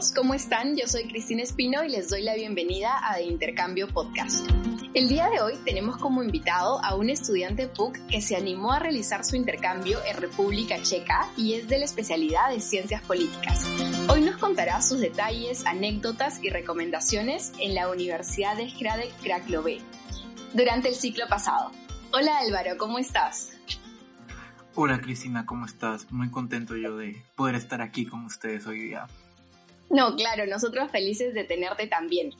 Todos, ¿cómo están? Yo soy Cristina Espino y les doy la bienvenida a The Intercambio Podcast. El día de hoy tenemos como invitado a un estudiante PUC que se animó a realizar su intercambio en República Checa y es de la especialidad de Ciencias Políticas. Hoy nos contará sus detalles, anécdotas y recomendaciones en la Universidad de Hradec Kralove durante el ciclo pasado. Hola Álvaro, ¿cómo estás? Hola Cristina, ¿cómo estás? Muy contento yo de poder estar aquí con ustedes hoy día. No, claro, nosotros felices de tenerte también.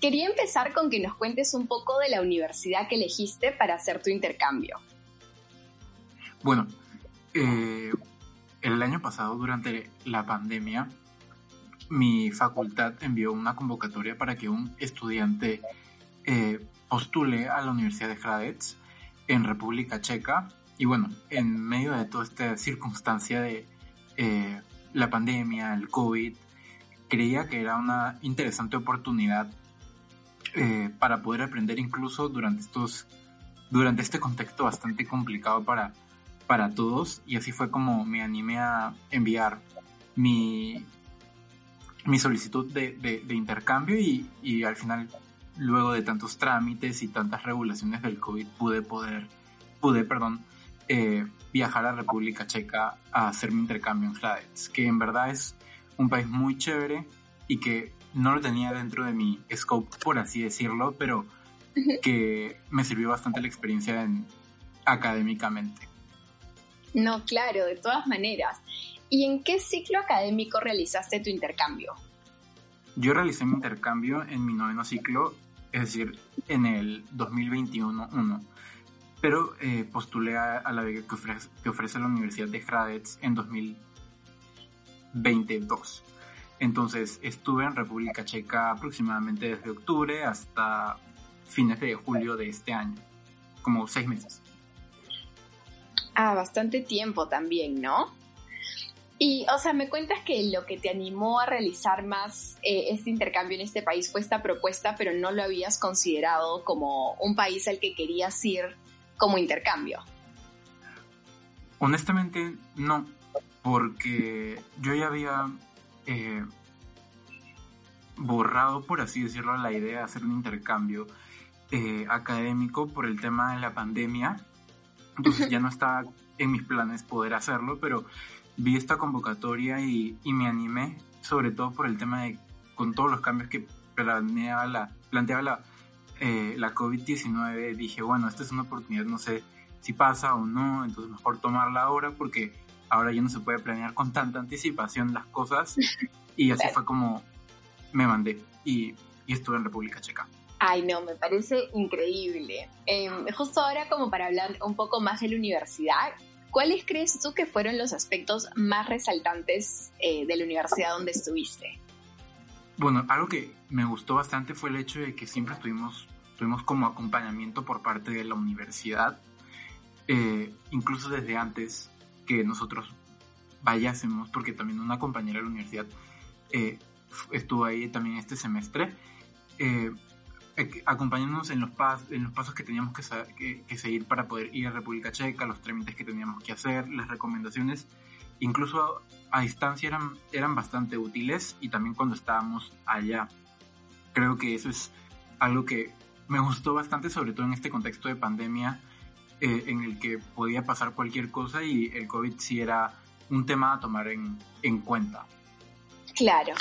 Quería empezar con que nos cuentes un poco de la universidad que elegiste para hacer tu intercambio. Bueno, eh, el año pasado, durante la pandemia, mi facultad envió una convocatoria para que un estudiante eh, postule a la Universidad de Hradec en República Checa. Y bueno, en medio de toda esta circunstancia de eh, la pandemia, el COVID, creía que era una interesante oportunidad eh, para poder aprender incluso durante estos durante este contexto bastante complicado para, para todos. Y así fue como me animé a enviar mi, mi solicitud de, intercambio y, y, al final luego de tantos trámites y tantas regulaciones del COVID pude poder pude perdón eh, viajar a República Checa a hacer mi intercambio en Hradec que en verdad es un país muy chévere y que no lo tenía dentro de mi scope, por así decirlo, pero que me sirvió bastante la experiencia en, académicamente. No, claro, de todas maneras. ¿Y en qué ciclo académico realizaste tu intercambio? Yo realicé mi intercambio en mi noveno ciclo, es decir, en el 2021-1, pero eh, postulé a, la beca que ofrece, que ofrece la Universidad de Hradec en 2022. Entonces estuve en República Checa aproximadamente desde octubre hasta fines de julio de este año, como seis meses. Ah, bastante tiempo también, ¿no? Y, o sea, me cuentas que lo que te animó a realizar más eh, este intercambio en este país fue esta propuesta, pero no lo habías considerado como un país al que querías ir como intercambio. Honestamente, no, porque yo ya había eh, borrado, por así decirlo, la idea de hacer un intercambio eh, académico por el tema de la pandemia. Entonces ya no estaba en mis planes poder hacerlo, pero vi esta convocatoria y, me animé, sobre todo por el tema de, con todos los cambios que planeaba la, planteaba la, eh, la COVID-19, dije, bueno, esta es una oportunidad, no sé si pasa o no, entonces mejor tomarla ahora porque ahora ya no se puede planear con tanta anticipación las cosas y así fue como me mandé y, estuve en República Checa. Ay, no, me parece increíble. Em, justo ahora, como para hablar un poco más de la universidad, ¿cuáles crees tú que fueron los aspectos más resaltantes eh, de la universidad donde estuviste? Bueno, algo que me gustó bastante fue el hecho de que siempre estuvimos, tuvimos como acompañamiento por parte de la universidad, eh, incluso desde antes que nosotros vayásemos, porque también una compañera de la universidad eh, estuvo ahí también este semestre, eh, acompañándonos en los, en los pasos que teníamos que, que, seguir para poder ir a República Checa, los trámites que teníamos que hacer, las recomendaciones, incluso a, distancia eran, eran bastante útiles y también cuando estábamos allá. Creo que eso es algo que me gustó bastante, sobre todo en este contexto de pandemia, eh, en el que podía pasar cualquier cosa y el COVID sí era un tema a tomar en, en cuenta. Claro,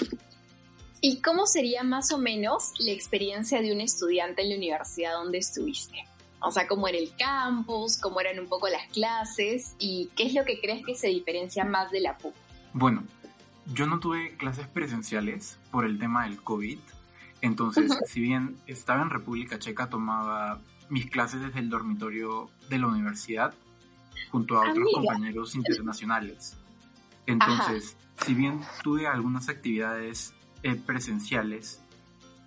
¿Y cómo sería más o menos la experiencia de un estudiante en la universidad donde estuviste? O sea, cómo era el campus, cómo eran un poco las clases y qué es lo que crees que se diferencia más de la PUC. Bueno, yo no tuve clases presenciales por el tema del COVID. Entonces, si bien estaba en República Checa, tomaba mis clases desde el dormitorio de la universidad junto a otros compañeros internacionales. Entonces, si bien tuve algunas actividades eh, presenciales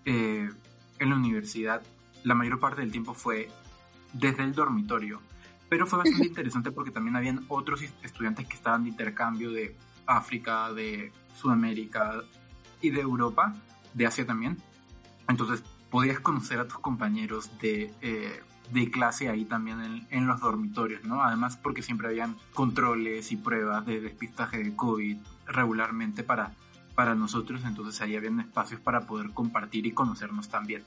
eh, en la universidad, la mayor parte del tiempo fue desde el dormitorio. Pero fue bastante interesante porque también habían otros estudiantes que estaban de intercambio de África, de Sudamérica y de Europa, de Asia también. Entonces podías conocer a tus compañeros de, eh, de clase ahí también en, en, los dormitorios, ¿no? Además porque siempre habían controles y pruebas de despistaje de COVID regularmente para, para nosotros, entonces ahí habían espacios para poder compartir y conocernos también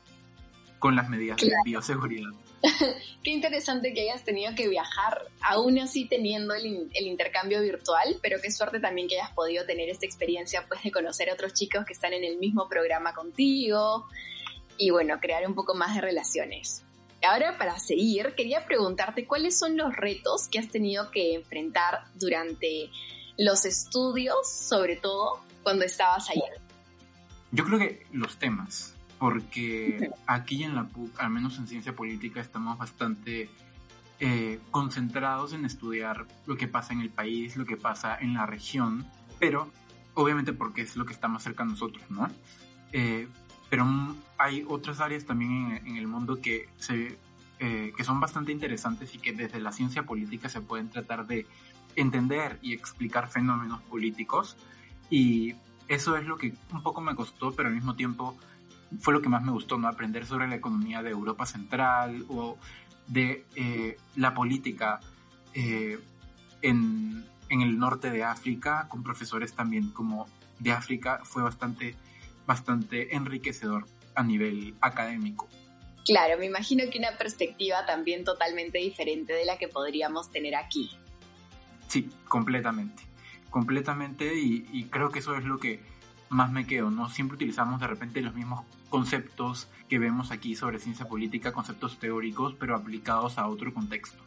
con las medidas de bioseguridad. Qué interesante que hayas tenido que viajar, aún así teniendo el, el, intercambio virtual, pero qué suerte también que hayas podido tener esta experiencia pues de conocer a otros chicos que están en el mismo programa contigo y bueno, crear un poco más de relaciones. Ahora para seguir, quería preguntarte cuáles son los retos que has tenido que enfrentar durante los estudios, sobre todo cuando estabas allá. Yo creo que los temas, porque aquí en la PUC, al menos en ciencia política, estamos bastante eh, concentrados en estudiar lo que pasa en el país, lo que pasa en la región, pero obviamente porque es lo que está más cerca a nosotros, ¿no? Eh, pero hay otras áreas también en, el mundo que, se, eh, que son bastante interesantes y que desde la ciencia política se pueden tratar de entender y explicar fenómenos políticos y eso es lo que un poco me costó, pero al mismo tiempo fue lo que más me gustó, ¿no? Aprender sobre la economía de Europa Central o de eh, la política eh, en, en, el norte de África, con profesores también como de África, fue bastante, bastante enriquecedor a nivel académico. Claro, me imagino que una perspectiva también totalmente diferente de la que podríamos tener aquí. Sí, completamente, completamente y, y creo que eso es lo que más me quedo, ¿no? Siempre utilizamos de repente los mismos conceptos que vemos aquí sobre ciencia política, conceptos teóricos, pero aplicados a otro contexto.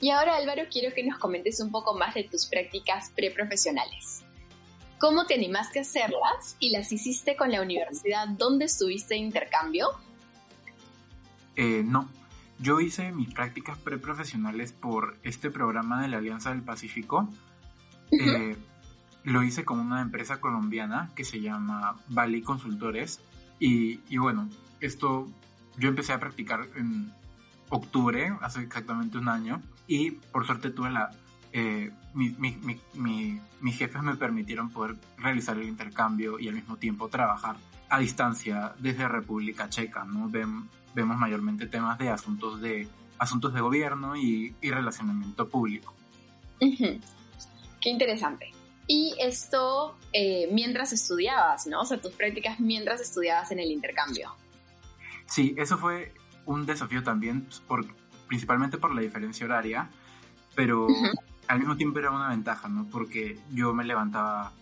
Y ahora Álvaro, quiero que nos comentes un poco más de tus prácticas preprofesionales. ¿Cómo te animaste a hacerlas y las hiciste con la universidad donde estuviste de intercambio? Eh, no, yo hice mis prácticas preprofesionales por este programa de la Alianza del Pacífico. Lo hice con una empresa colombiana que se llama Bali Consultores. Y, y, bueno, esto yo empecé a practicar en octubre, hace exactamente un año, y por suerte tuve la... Eh, mi, mi, mi, mis jefes me permitieron poder realizar el intercambio y al mismo tiempo trabajar a distancia desde República Checa, ¿no? vemos mayormente temas de asuntos de, asuntos de gobierno y, y relacionamiento público. Qué interesante. Y esto eh, mientras estudiabas, ¿no? O sea, tus prácticas mientras estudiabas en el intercambio. Sí, eso fue un desafío también, por, principalmente por la diferencia horaria, pero al mismo tiempo era una ventaja, ¿no? Porque yo me levantaba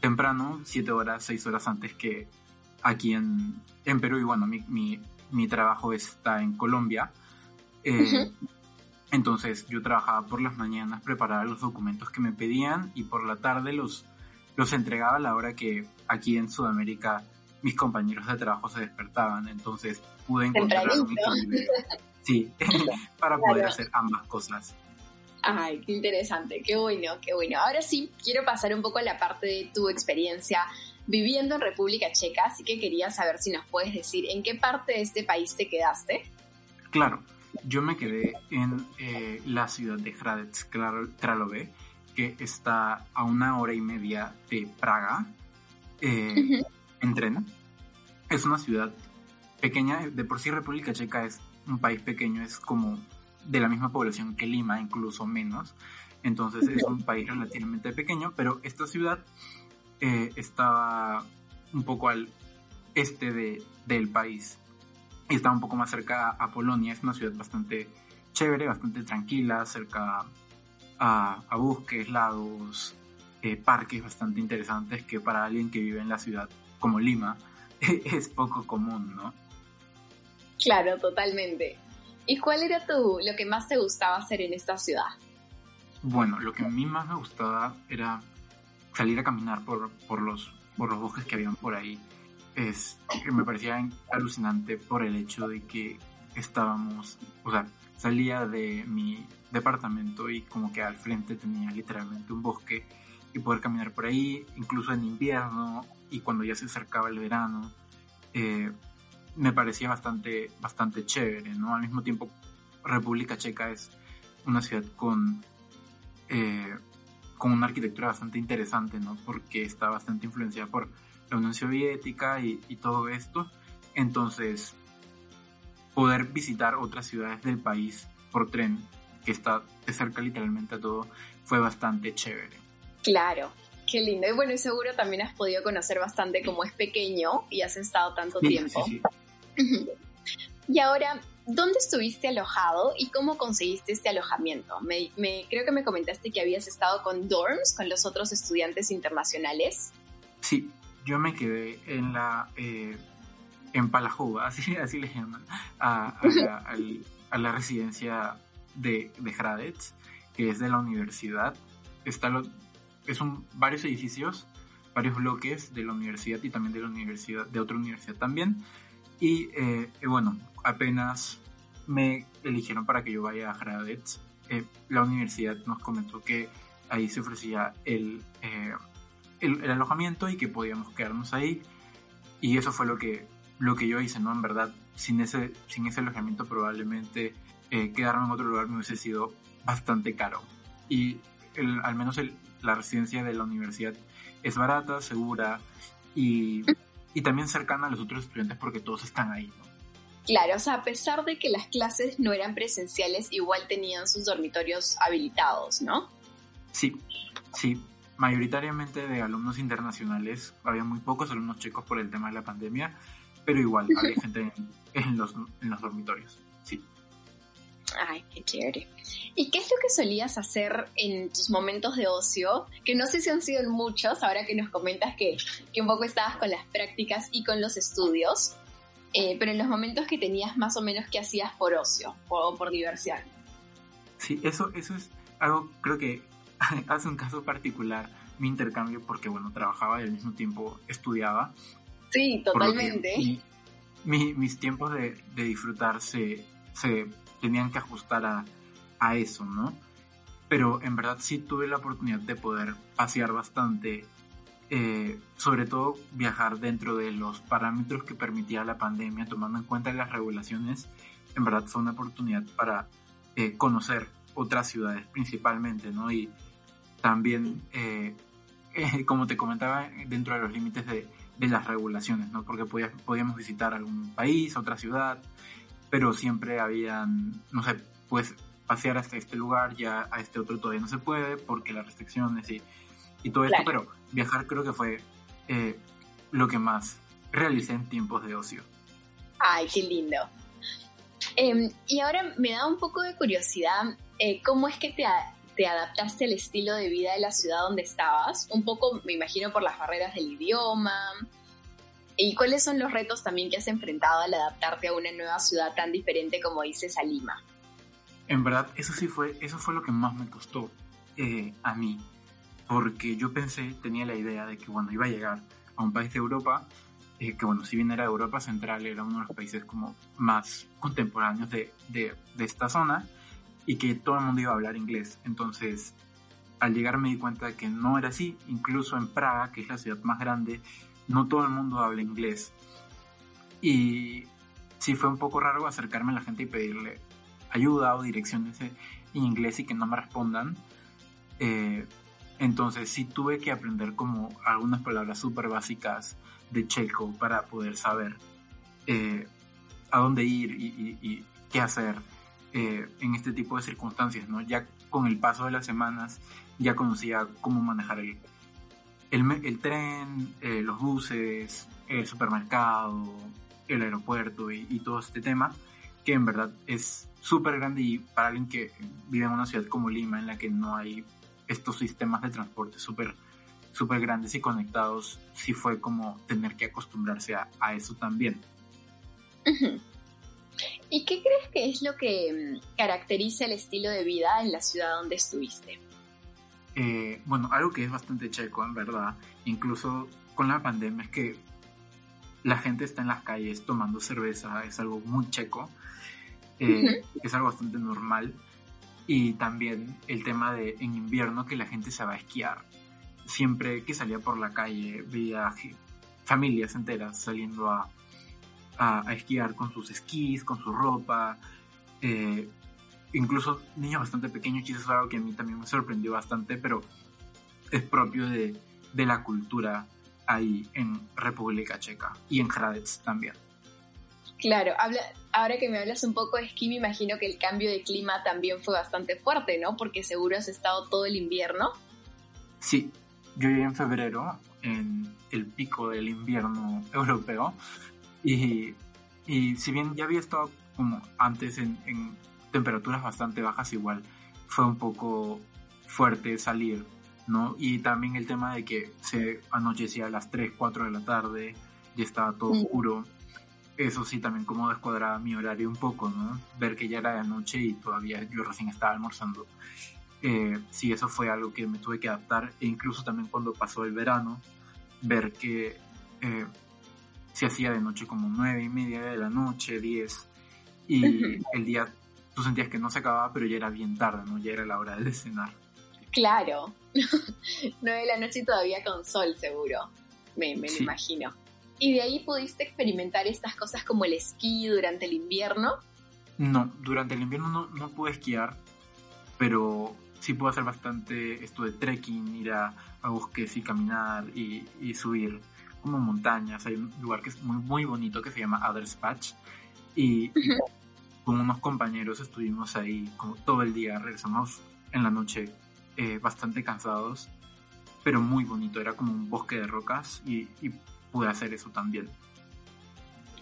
temprano, siete horas, seis horas antes que aquí en, en Perú, y bueno, mi, mi, mi trabajo está en Colombia. Eh, entonces yo trabajaba por las mañanas, preparaba los documentos que me pedían y por la tarde los, los entregaba a la hora que aquí en Sudamérica mis compañeros de trabajo se despertaban. Entonces pude encontrar un Sí, para poder hacer ambas cosas. Ay, qué interesante, qué bueno, qué bueno. Ahora sí, quiero pasar un poco a la parte de tu experiencia viviendo en República Checa, así que quería saber si nos puedes decir en qué parte de este país te quedaste. Claro, yo me quedé en eh, la ciudad de Hradec Králové, que está a una hora y media de Praga, eh, en tren. Es una ciudad pequeña, de por sí República Checa es un país pequeño, es como de la misma población que Lima, incluso menos. Entonces es un país relativamente pequeño, pero esta ciudad eh, estaba un poco al este de, del país y está un poco más cerca a Polonia. Es una ciudad bastante chévere, bastante tranquila, cerca a, a bosques, lagos, eh, parques bastante interesantes que para alguien que vive en la ciudad como Lima es poco común, ¿no? Claro, totalmente. ¿Y cuál era tu, lo que más te gustaba hacer en esta ciudad? Bueno, lo que a mí más me gustaba era salir a caminar por, por, los, por los bosques que habían por ahí es que me parecía alucinante por el hecho de que estábamos, o sea, salía de mi departamento y como que al frente tenía literalmente un bosque y poder caminar por ahí, incluso en invierno y cuando ya se acercaba el verano, eh, me parecía bastante, bastante chévere, ¿no? Al mismo tiempo, República Checa es una ciudad con, eh, con una arquitectura bastante interesante, ¿no? Porque está bastante influenciada por la Unión Soviética y, y todo esto. Entonces, poder visitar otras ciudades del país por tren, que está de cerca literalmente a todo, fue bastante chévere. Claro, qué lindo. Y bueno, y seguro también has podido conocer bastante como es pequeño y has estado tanto tiempo. Sí, sí. Y ahora, ¿dónde estuviste alojado y cómo conseguiste este alojamiento? Me, creo que me comentaste que habías estado con dorms, con los otros estudiantes internacionales. Sí, yo me quedé en la eh, en Palajuba, así, así le llaman, a, la, residencia de, de Hradec, que es de la universidad. Está lo, es un, varios edificios, varios bloques de la universidad y también de la universidad, de otra universidad también. Y eh, bueno, apenas me eligieron para que yo vaya a Hradec, eh, la universidad nos comentó que ahí se ofrecía el, eh, el, el, alojamiento y que podíamos quedarnos ahí. Y eso fue lo que lo que yo hice, ¿no? En verdad, sin ese, sin ese alojamiento probablemente eh, quedarme en otro lugar me hubiese sido bastante caro. Y el, al menos el, la residencia de la universidad es barata, segura y, y, también cercana a los otros estudiantes porque todos están ahí, ¿no? Claro, o sea, a pesar de que las clases no eran presenciales, igual tenían sus dormitorios habilitados, ¿no? Sí, sí. Mayoritariamente de alumnos internacionales, había muy pocos alumnos checos por el tema de la pandemia, pero igual había gente en, los, en los dormitorios, sí. Ay, qué chévere. ¿Y qué es lo que solías hacer en tus momentos de ocio? Que no sé si han sido muchos, ahora que nos comentas que, que un poco estabas con las prácticas y con los estudios, eh, pero en los momentos que tenías más o menos, ¿qué hacías por ocio o por diversión? Sí, eso, eso es algo, creo que hace un caso particular mi intercambio, porque bueno, trabajaba y al mismo tiempo estudiaba. Sí, totalmente. mis tiempos de, disfrutar se, tenían que ajustar a, a, eso, ¿no? Pero en verdad sí tuve la oportunidad de poder pasear bastante, eh, sobre todo viajar dentro de los parámetros que permitía la pandemia, tomando en cuenta las regulaciones. En verdad fue una oportunidad para eh, conocer otras ciudades principalmente, ¿no? Y también, eh, como te comentaba, dentro de los límites de de las regulaciones, ¿no? Porque podíamos visitar algún país, otra ciudad, pero siempre habían, no sé, pues pasear hasta este lugar, ya a este otro todavía no se puede porque las restricciones y, y todo esto, pero viajar creo que fue eh, lo que más realicé en tiempos de ocio. Ay, qué lindo. Em, y ahora me da un poco de curiosidad, eh, ¿cómo es que te, te adaptaste al estilo de vida de la ciudad donde estabas? Un poco, me imagino, por las barreras del idioma. ¿Y cuáles son los retos también que has enfrentado al adaptarte a una nueva ciudad tan diferente como dices a Lima? En verdad, eso sí fue, eso fue lo que más me costó eh, a mí, porque yo pensé, tenía la idea de que cuando iba a llegar a un país de Europa, eh, que bueno, si bien era Europa Central, era uno de los países como más contemporáneos de, de, de esta zona, y que todo el mundo iba a hablar inglés. Entonces, al llegar me di cuenta de que no era así. Incluso en Praga, que es la ciudad más grande, no todo el mundo habla inglés. Y sí fue un poco raro acercarme a la gente y pedirle ayuda o direcciones en inglés y que no me respondan. Eh, entonces sí tuve que aprender como algunas palabras súper básicas de checo para poder saber eh, a dónde ir y qué hacer. Eh, en este tipo de circunstancias, ¿no? Ya con el paso de las semanas ya conocía cómo manejar el, el, tren, eh, los buses, el supermercado, el aeropuerto y, todo este tema, que en verdad es súper grande y para alguien que vive en una ciudad como Lima, en la que no hay estos sistemas de transporte súper super grandes y conectados, sí fue como tener que acostumbrarse a, eso también. ¿Y qué crees que es lo que mm, caracteriza el estilo de vida en la ciudad donde estuviste? Eh, bueno, algo que es bastante checo, en verdad, incluso con la pandemia, es que la gente está en las calles tomando cerveza, es algo muy checo, eh, es algo bastante normal. Y también el tema de en invierno que la gente se va a esquiar. Siempre que salía por la calle veía familias enteras saliendo a, a, esquiar con sus esquís, con su ropa. Eh, incluso niños bastante pequeños, y eso es algo que a mí también me sorprendió bastante, pero es propio de, de la cultura ahí en República Checa y en Hradec también. Claro, habla, ahora que me hablas un poco de esquí, me imagino que el cambio de clima también fue bastante fuerte, ¿no? Porque seguro has estado todo el invierno. Sí, yo llegué en febrero, en el pico del invierno europeo, y, y si bien ya había estado como antes en, en temperaturas bastante bajas, igual fue un poco fuerte salir ¿no? Y también el tema de que se anochecía a las 3, 4 de la tarde, y estaba todo oscuro. Eso sí, también como descuadraba mi horario un poco, ¿no? Ver que ya era de noche y todavía yo recién estaba almorzando. Eh, sí, eso fue algo que me tuve que adaptar. E incluso también cuando pasó el verano, ver que eh, se hacía de noche como 9 y media de la noche, 10. Y el día tú sentías que no se acababa, pero ya era bien tarde, ¿no? Ya era la hora de cenar. Claro, nueve de la noche todavía con sol, seguro. Me, me lo imagino. ¿Y de ahí pudiste experimentar estas cosas como el esquí durante el invierno? No, durante el invierno no, no pude esquiar, pero sí puedo hacer bastante esto de trekking, ir a, bosques y caminar y, y, subir como montañas. Hay un lugar que es muy, muy bonito que se llama Adderspatch y con unos compañeros estuvimos ahí como todo el día, regresamos en la noche eh, bastante cansados, pero muy bonito. Era como un bosque de rocas y, pude hacer eso también.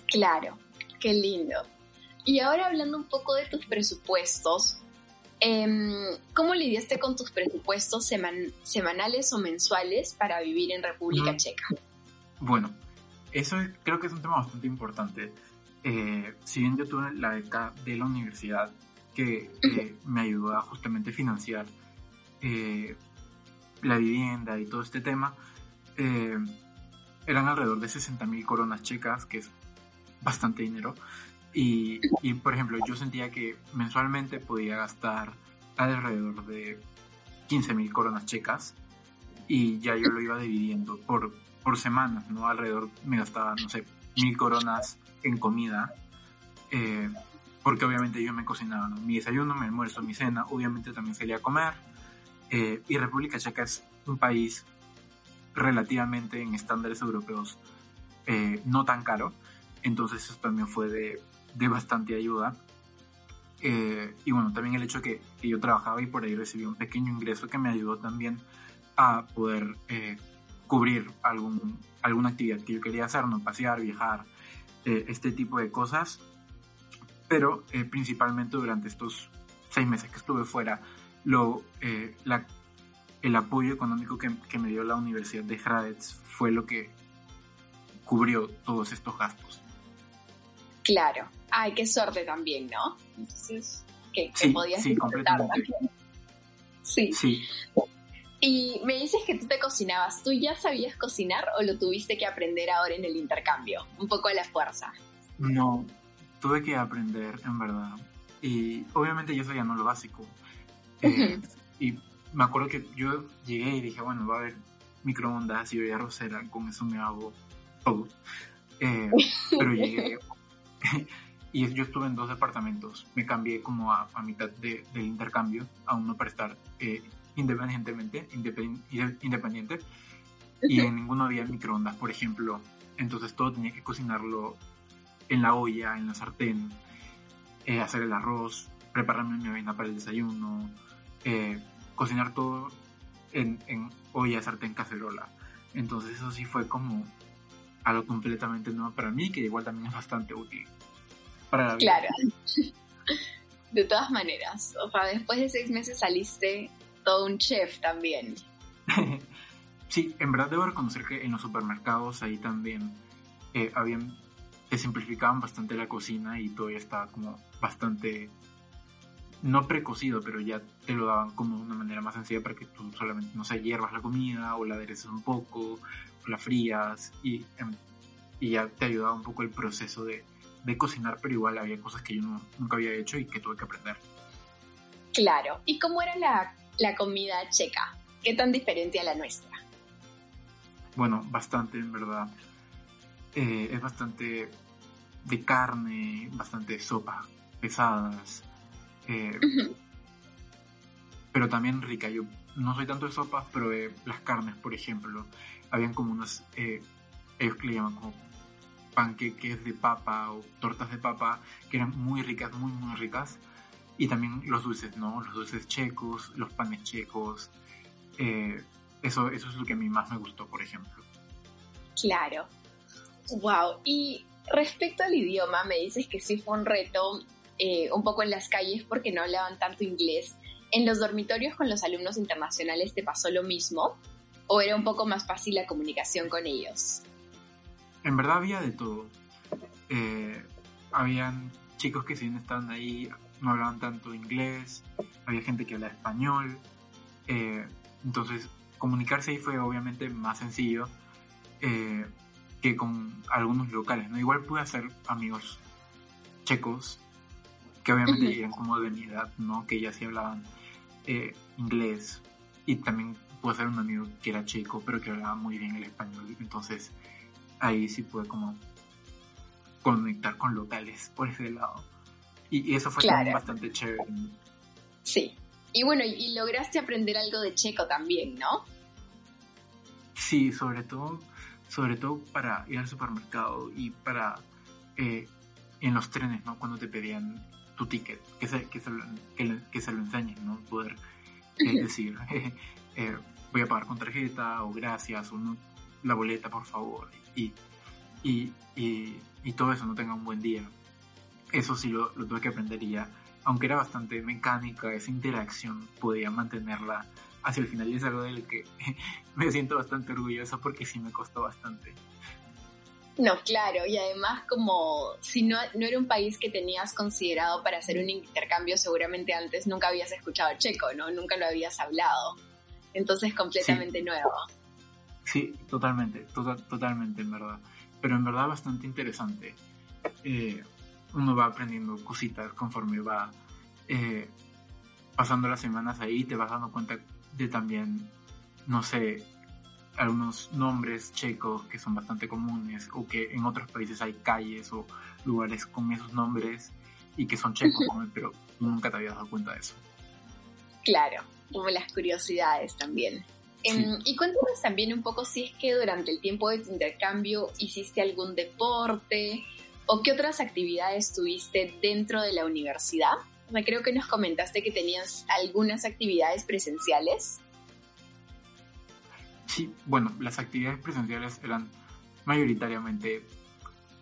Claro, qué lindo. Y ahora hablando un poco de tus presupuestos, em, ¿cómo lidiaste con tus presupuestos semanales o mensuales para vivir en República Checa? Bueno, eso creo que es un tema bastante importante. Eh, si bien yo tuve la beca de la universidad que eh, me ayudó a justamente financiar eh, la vivienda y todo este tema, eh, eran alrededor de 60 mil coronas checas, que es bastante dinero. Y, y, por ejemplo, yo sentía que mensualmente podía gastar alrededor de 15 mil coronas checas y ya yo lo iba dividiendo por, por semanas, ¿no? Alrededor me gastaba, no sé, mil coronas en comida, eh, porque obviamente yo me cocinaba, Mi desayuno, mi almuerzo, mi cena, obviamente también salía a comer, eh, y República Checa es un país relativamente en estándares europeos eh, no tan caro, entonces eso también fue de, de bastante ayuda. Eh, y bueno, también el hecho que, que, yo trabajaba y por ahí recibí un pequeño ingreso que me ayudó también a poder cubrir algún, alguna actividad que yo quería hacer, no pasear, viajar, este tipo de cosas. Pero principalmente durante estos seis meses que estuve fuera, lo, eh, la, el apoyo económico que, que, me dio la Universidad de Hradec fue lo que cubrió todos estos gastos. Claro. Ay, qué suerte también, ¿no? Entonces, que, sí, podías sí, completamente. Sí. Sí. Y me dices que tú te cocinabas. ¿Tú ya sabías cocinar o lo tuviste que aprender ahora en el intercambio? Un poco a la fuerza. No, tuve que aprender, en verdad. Y obviamente yo sabía no lo básico, eh, y me acuerdo que yo llegué y dije, bueno, va a haber microondas y olla arrocera, con eso me hago todo. Eh, pero llegué y yo estuve en dos departamentos. Me cambié como a, mitad del intercambio, a uno para estar eh, independientemente, independiente, y en ninguno había microondas, por ejemplo. Entonces todo tenía que cocinarlo en la olla, en la sartén, hacer el arroz, prepararme mi avena para el desayuno, eh, cocinar todo en, en olla, sartén, cacerola. Entonces eso sí fue como algo completamente nuevo para mí, que igual también es bastante útil para la vida. Claro. De todas maneras, o sea, después de seis meses saliste todo un chef también. sí, en verdad debo reconocer que en los supermercados ahí también eh, habían, te simplificaban bastante la cocina y todo ya estaba como bastante no precocido, pero ya te lo daban como de una manera más sencilla para que tú solamente, no sé, hiervas la comida o la adereces un poco, o la frías y en y ya te ayudaba un poco el proceso de, de cocinar, pero igual había cosas que yo nunca había hecho y que tuve que aprender. Claro. ¿Y cómo era la, la comida checa? ¿Qué tan diferente a la nuestra? Bueno, bastante en verdad. Eh, es bastante de carne, bastante sopa, pesadas. Eh, pero también rica. Yo no soy tanto de sopas, pero las carnes, por ejemplo, habían como unas, eh, ellos que le llaman como panqueques de papa o tortas de papa, que eran muy ricas, muy, muy ricas. Y también los dulces, ¿no? Los dulces checos, los panes checos. Eh, eso, eso es lo que a mí más me gustó, por ejemplo. Claro. Wow. Y respecto al idioma, me dices que sí fue un reto eh, un poco en las calles porque no hablaban tanto inglés. ¿En los dormitorios con los alumnos internacionales te pasó lo mismo? ¿O era un poco más fácil la comunicación con ellos? En verdad había de todo. Eh, habían chicos que si bien estaban ahí no hablaban tanto inglés, había gente que hablaba español. Eh, entonces comunicarse ahí fue obviamente más sencillo eh, que con algunos locales. ¿no? Igual pude hacer amigos checos que obviamente eran como de mi edad, ¿no? que ya sí hablaban eh, inglés y también pude ser un amigo que era chico pero que hablaba muy bien el español entonces ahí sí pude como conectar con locales por ese lado y, eso fue bastante chévere sí y bueno y lograste aprender algo de checo también no sí sobre todo sobre todo para ir al supermercado y para eh, en los trenes no cuando te pedían tu ticket, que se, que se, lo, que, se lo enseñen, ¿no? Poder eh, decir, eh, voy a pagar con tarjeta o gracias o no, la boleta, por favor. Y, y, y, todo eso no tenga un buen día. Eso sí lo, lo tuve que aprender y ya, aunque era bastante mecánica, esa interacción podía mantenerla hacia el final y es algo del que me siento bastante orgulloso porque sí me costó bastante. No, claro, y además como si no, no era un país que tenías considerado para hacer un intercambio, seguramente antes nunca habías escuchado checo, ¿no? Nunca lo habías hablado. Entonces completamente nuevo. Sí, totalmente, tota-, totalmente, en verdad. Pero en verdad bastante interesante. Eh, uno va aprendiendo cositas conforme va eh, pasando las semanas ahí, te vas dando cuenta de también, no sé, algunos nombres checos que son bastante comunes o que en otros países hay calles o lugares con esos nombres y que son checos, pero nunca te habías dado cuenta de eso. Claro, como las curiosidades también. Em, y cuéntanos también un poco si es que durante el tiempo de tu intercambio hiciste algún deporte o qué otras actividades tuviste dentro de la universidad. me creo que nos comentaste que tenías algunas actividades presenciales. Sí, bueno, las actividades presenciales eran mayoritariamente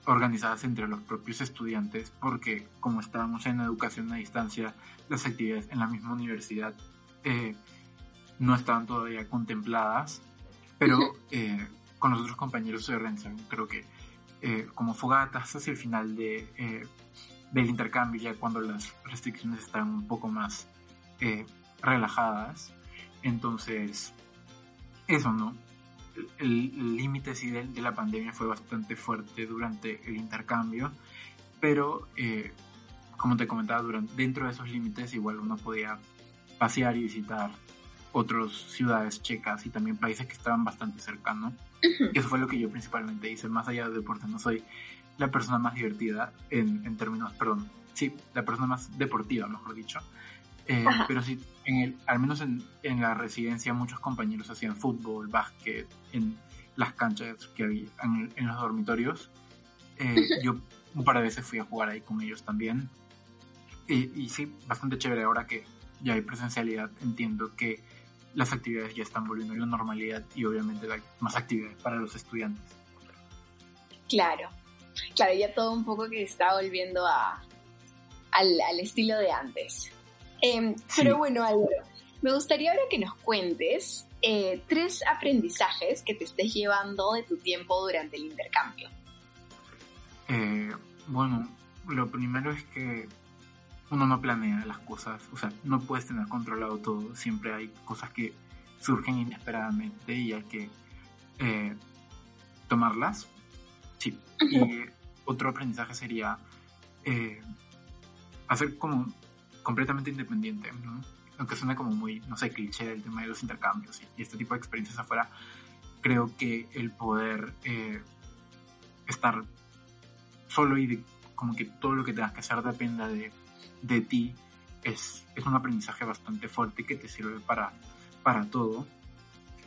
organizadas entre los propios estudiantes porque como estábamos en educación a distancia, las actividades en la misma universidad eh, no estaban todavía contempladas, pero eh, con los otros compañeros se organizaron, creo que eh, como fogatas hacia el final de, del intercambio, ya cuando las restricciones estaban un poco más relajadas. Entonces, eso, ¿no? El límite sí de, la pandemia fue bastante fuerte durante el intercambio, pero eh, como te comentaba, durante, dentro de esos límites igual uno podía pasear y visitar otras ciudades checas y también países que estaban bastante cercanos. Eso fue lo que yo principalmente hice, más allá de deporte, no soy la persona más divertida en, en términos, perdón, sí, la persona más deportiva, mejor dicho, eh, pero sí, en el, al menos en, en, la residencia muchos compañeros hacían fútbol, básquet, en las canchas que había en, los dormitorios. Eh, yo un par de veces fui a jugar ahí con ellos también. Y, y, sí, bastante chévere ahora que ya hay presencialidad. Entiendo que las actividades ya están volviendo a la normalidad y obviamente hay más actividades para los estudiantes. Claro, claro, ya todo un poco que está volviendo a, al, al estilo de antes. Em, pero bueno, Álvaro, me gustaría ahora que nos cuentes eh, tres aprendizajes que te estés llevando de tu tiempo durante el intercambio. Eh, bueno, lo primero es que uno no planea las cosas, o sea, no puedes tener controlado todo, siempre hay cosas que surgen inesperadamente y hay que eh, tomarlas Sí, y otro aprendizaje sería eh, hacer como completamente independiente, aunque suene como muy, no sé, cliché el tema de los intercambios y, este tipo de experiencias afuera, creo que el poder eh, estar solo y de, como que todo lo que tengas que hacer dependa de, de ti es, es un aprendizaje bastante fuerte que te sirve para, para todo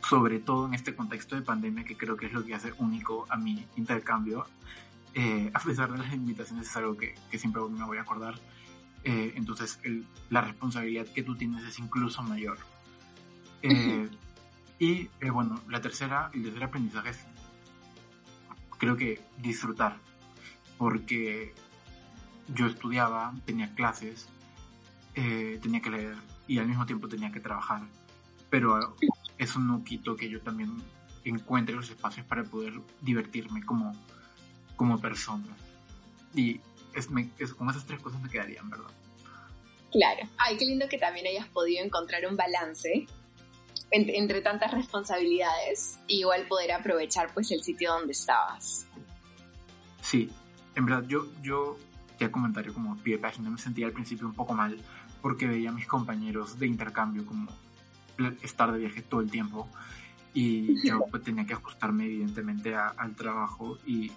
sobre todo en este contexto de pandemia que creo que es lo que hace único a mi intercambio. Eh, a pesar de las limitaciones es algo que, que siempre me voy a acordar. Eh, entonces la responsabilidad que tú tienes es incluso mayor. Eh, y bueno, la tercera, el tercer aprendizaje es creo que disfrutar, porque yo estudiaba, tenía clases, tenía que leer y al mismo tiempo tenía que trabajar, pero eso no quito que yo también encuentre los espacios para poder divertirme como, como persona. Y es, con esas tres cosas me quedarían, ¿verdad? Claro. Ay, qué lindo que también hayas podido encontrar un balance entre, tantas responsabilidades y igual poder aprovechar pues el sitio donde estabas. Sí, en verdad yo, yo ya comentario como pie de página me sentía al principio un poco mal porque veía a mis compañeros de intercambio como estar de viaje todo el tiempo y yo pues, tenía que ajustarme evidentemente al trabajo y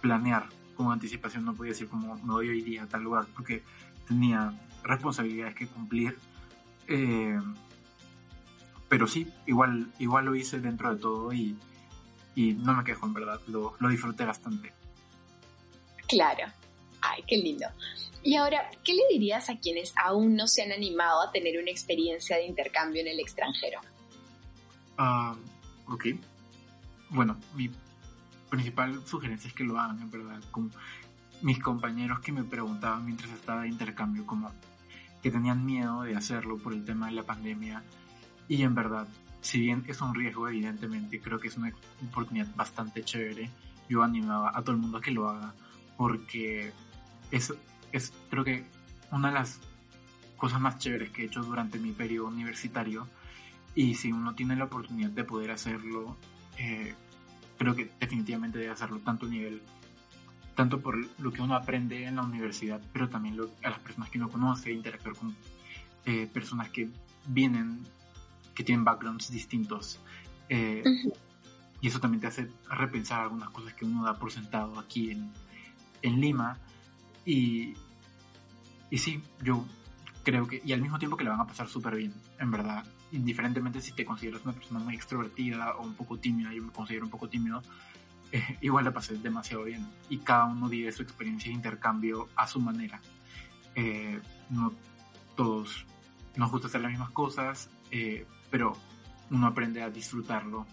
planear con anticipación, no podía decir como me voy hoy día a tal lugar porque tenía responsabilidades que cumplir. Eh, pero sí, igual, igual lo hice dentro de todo y, y no me quejo en verdad, lo, lo disfruté bastante. Claro, ay, qué lindo. Y ahora, ¿qué le dirías a quienes aún no se han animado a tener una experiencia de intercambio en el extranjero? Ah, ok. Bueno, mi principal sugerencia es que lo hagan, en verdad. Con mis compañeros que me preguntaban mientras estaba de intercambio, como que tenían miedo de hacerlo por el tema de la pandemia. Y en verdad, si bien es un riesgo, evidentemente, creo que es una oportunidad bastante chévere. Yo animaba a todo el mundo a que lo haga, porque es es creo que una de las cosas más chéveres que he hecho durante mi periodo universitario. Y si uno tiene la oportunidad de poder hacerlo, eh, creo que definitivamente debe hacerlo tanto a nivel, tanto por lo que uno aprende en la universidad, pero también a las personas que uno conoce, interactuar con eh, personas que vienen, que tienen backgrounds distintos. Eh, y eso también te hace repensar algunas cosas que uno da por sentado aquí en, en Lima y, y sí, yo creo que, y al mismo tiempo que le van a pasar súper bien, en verdad, indiferentemente si te consideras una persona muy extrovertida o un poco tímida, yo me considero un poco tímido, eh, igual la pasé demasiado bien. Y cada uno vive su experiencia de intercambio a su manera. Eh, no todos nos gusta hacer las mismas cosas, eh, pero uno aprende a disfrutarlo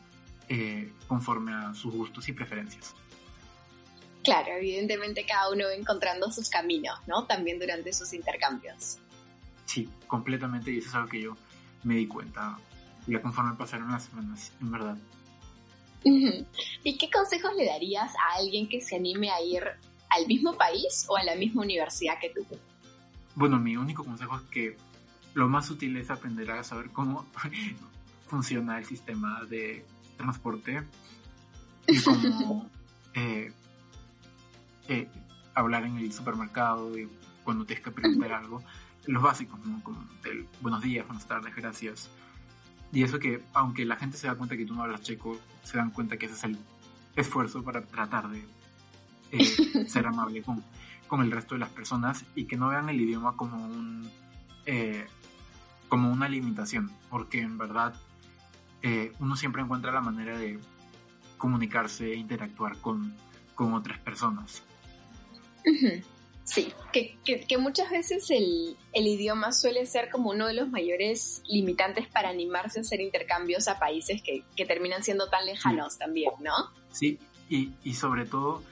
conforme a sus gustos y preferencias. Claro, evidentemente cada uno va encontrando sus caminos, ¿no? También durante sus intercambios. Sí, completamente, y eso es algo que yo me di cuenta ya conforme pasaron las semanas, en verdad. ¿Y qué consejos le darías a alguien que se anime a ir al mismo país o a la misma universidad que tú? Bueno, mi único consejo es que lo más útil es aprender a saber cómo funciona el sistema de transporte y cómo eh, eh, hablar en el supermercado y cuando tienes que preguntar algo, los básicos, ¿no? Como el buenos días, buenas tardes, gracias. Y eso que, aunque la gente se da cuenta que tú no hablas checo, se dan cuenta que ese es el esfuerzo para tratar de eh, ser amable con, con el resto de las personas y que no vean el idioma como un eh, como una limitación, porque en verdad uno siempre encuentra la manera de comunicarse e interactuar con, con otras personas. Sí, que, que, muchas veces el, el, idioma suele ser como uno de los mayores limitantes para animarse a hacer intercambios a países que, que terminan siendo tan lejanos también, ¿no? Sí, y, y, sobre todo,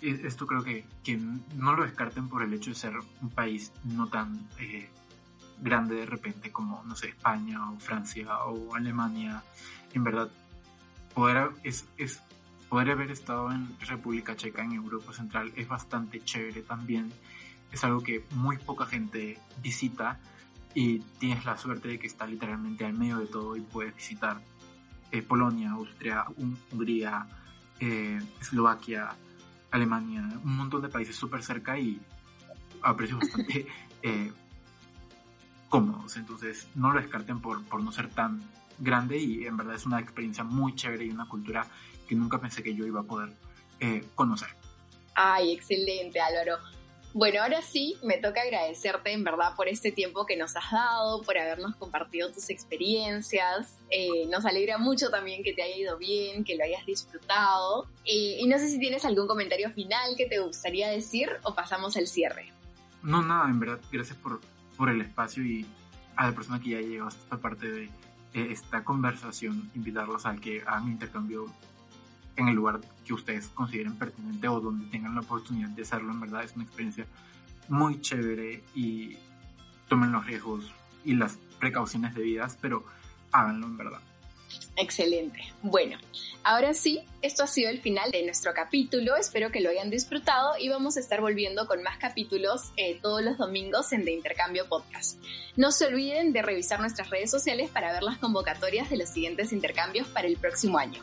e, esto creo que, que, no lo descarten por el hecho de ser un país no tan eh, grande de repente como, no sé, España o Francia o Alemania. En verdad, poder es, es poder haber estado en República Checa, en Europa Central, es bastante chévere también. Es algo que muy poca gente visita y tienes la suerte de que está literalmente al medio de todo y puedes visitar eh, Polonia, Austria, Hungría, eh, Eslovaquia, Alemania, un montón de países súper cerca y a precios bastante eh, cómodos. Entonces, no lo descarten por, por no ser tan grande y en verdad es una experiencia muy chévere y una cultura que nunca pensé que yo iba a poder eh, conocer. Ay, excelente Álvaro. Bueno, ahora sí, me toca agradecerte en verdad por este tiempo que nos has dado, por habernos compartido tus experiencias. Eh, nos alegra mucho también que te haya ido bien, que lo hayas disfrutado. Eh, y no sé si tienes algún comentario final que te gustaría decir o pasamos al cierre. No, nada, en verdad, gracias por, por el espacio y a la persona que ya llegó hasta esta parte de esta conversación, invitarlos a que hagan intercambio en el lugar que ustedes consideren pertinente o donde tengan la oportunidad de hacerlo. En verdad es una experiencia muy chévere y tomen los riesgos y las precauciones debidas, pero háganlo en verdad. Excelente. Bueno, ahora sí, esto ha sido el final de nuestro capítulo. Espero que lo hayan disfrutado y vamos a estar volviendo con más capítulos eh, todos los domingos en De Intercambio Podcast. No se olviden de revisar nuestras redes sociales para ver las convocatorias de los siguientes intercambios para el próximo año.